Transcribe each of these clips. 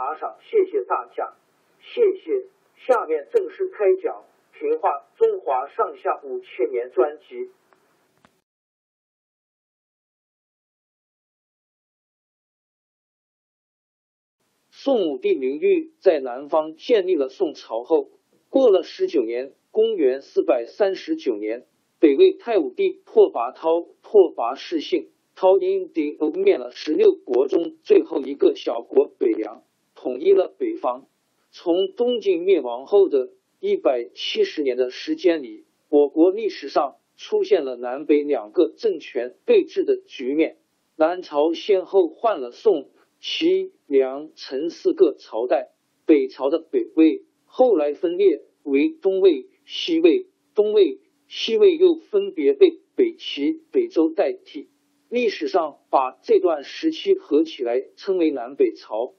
打赏，谢谢大家，谢谢。下面正式开讲《评话中华上下五千年》专辑。宋武帝刘裕在南方建立了宋朝后，过了十九年，公元四百三十九年，北魏太武帝拓跋焘拓跋氏姓。超英帝灭了十六国中最后一个小国北凉，统一了北方。从东晋灭亡后的一百七十年的时间里，我国历史上出现了南北两个政权对峙的局面。南朝先后换了宋、齐、梁、陈四个朝代，北朝的北魏后来分裂为东魏、西魏，东魏、西魏又分别被北齐、北周代替。历史上把这段时期合起来称为南北朝。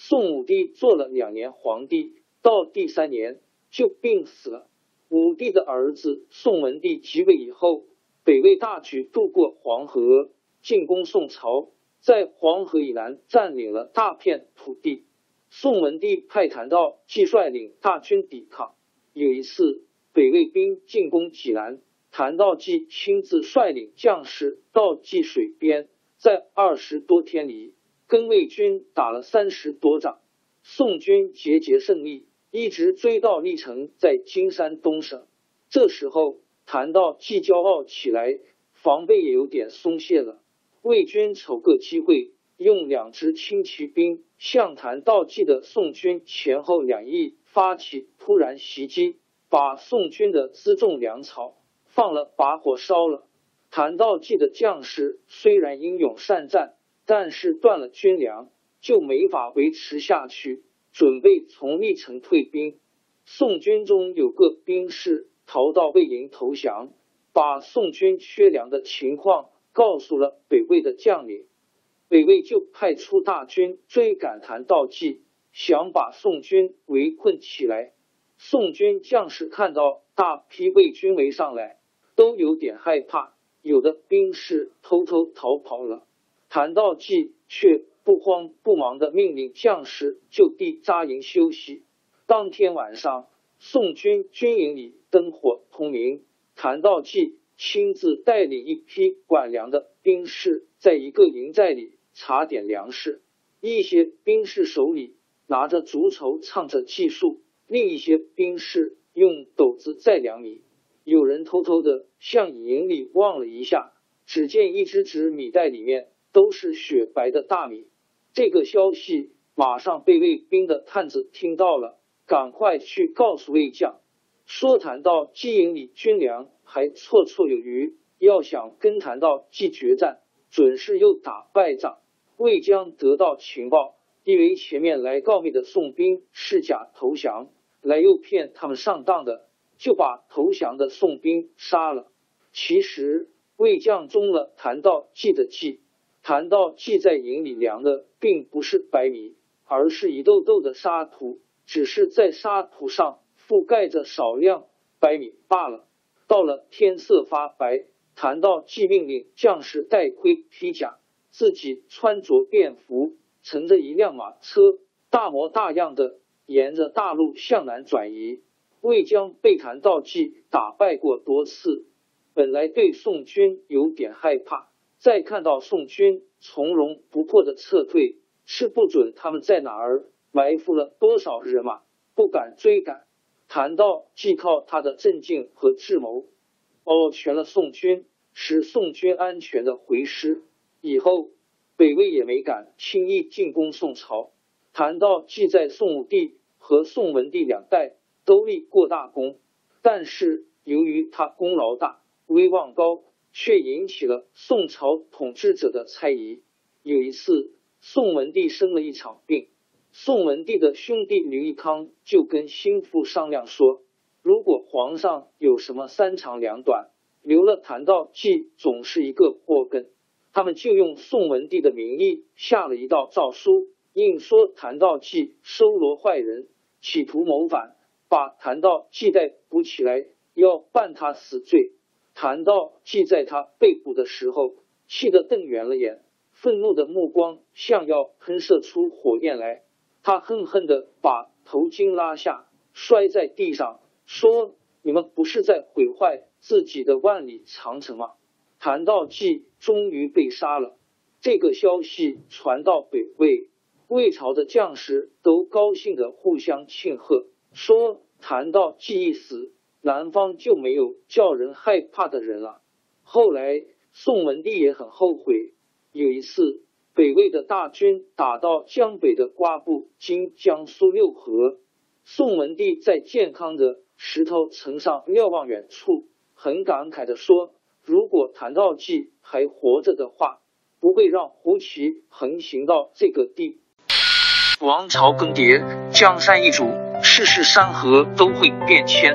宋武帝做了两年皇帝，到第三年就病死了。武帝的儿子宋文帝即位以后，北魏大举渡过黄河，进攻宋朝，在黄河以南占领了大片土地。宋文帝派谭道济率领大军抵抗。有一次，北魏兵进攻济南。谭道济亲自率领将士到济水边，在二十多天里跟魏军打了三十多仗，宋军节节胜利，一直追到历城在金山东省。这时候，谭道济骄傲起来，防备也有点松懈了。魏军瞅个机会，用两支轻骑兵向谭道济的宋军前后两翼发起突然袭击，把宋军的辎重粮草。放了，把火烧了。谭道济的将士虽然英勇善战，但是断了军粮，就没法维持下去，准备从历城退兵。宋军中有个兵士逃到魏营投降，把宋军缺粮的情况告诉了北魏的将领。北魏就派出大军追赶谭道济，想把宋军围困起来。宋军将士看到大批魏军围上来。都有点害怕，有的兵士偷偷逃跑了。谭道济却不慌不忙的命令将士就地扎营休息。当天晚上，宋军军营里灯火通明，谭道济亲自带领一批管粮的兵士，在一个营寨里查点粮食。一些兵士手里拿着竹筹，唱着计数；另一些兵士用斗子载粮米。有人偷偷的向营里望了一下，只见一只只米袋里面都是雪白的大米。这个消息马上被卫兵的探子听到了，赶快去告诉魏将，说谈到基营里军粮还绰绰有余，要想跟谈到季决战，准是又打败仗。魏将得到情报，以为前面来告密的宋兵是假投降，来诱骗他们上当的。就把投降的宋兵杀了。其实魏将中了谭道济的计，谭道济在营里量的并不是白米，而是一豆豆的沙土。只是在沙土上覆盖着少量白米罢了。到了天色发白，谭道济命令将士戴盔披甲，自己穿着便服，乘着一辆马车，大模大样的沿着大路向南转移。魏江被谭道济打败过多次，本来对宋军有点害怕，再看到宋军从容不迫的撤退，是不准他们在哪儿埋伏了多少人马，不敢追赶。谭道既靠他的镇静和智谋，保全了宋军，使宋军安全的回师。以后北魏也没敢轻易进攻宋朝。谭道既在宋武帝和宋文帝两代。都立过大功，但是由于他功劳大、威望高，却引起了宋朝统治者的猜疑。有一次，宋文帝生了一场病，宋文帝的兄弟刘义康就跟心腹商量说：“如果皇上有什么三长两短，留了谭道济总是一个祸根。”他们就用宋文帝的名义下了一道诏书，硬说谭道济收罗坏人，企图谋反。把谭道济逮捕起来，要办他死罪。谭道济在他被捕的时候，气得瞪圆了眼，愤怒的目光像要喷射出火焰来。他恨恨的把头巾拉下，摔在地上，说：“你们不是在毁坏自己的万里长城吗？”谭道济终于被杀了。这个消息传到北魏，魏朝的将士都高兴的互相庆贺。说谈到季一死，南方就没有叫人害怕的人了。后来宋文帝也很后悔。有一次，北魏的大军打到江北的瓜埠（今江苏六合），宋文帝在健康的石头城上瞭望远处，很感慨的说：“如果谭道济还活着的话，不会让胡骑横行到这个地。”王朝更迭，江山易主。世事山河都会变迁，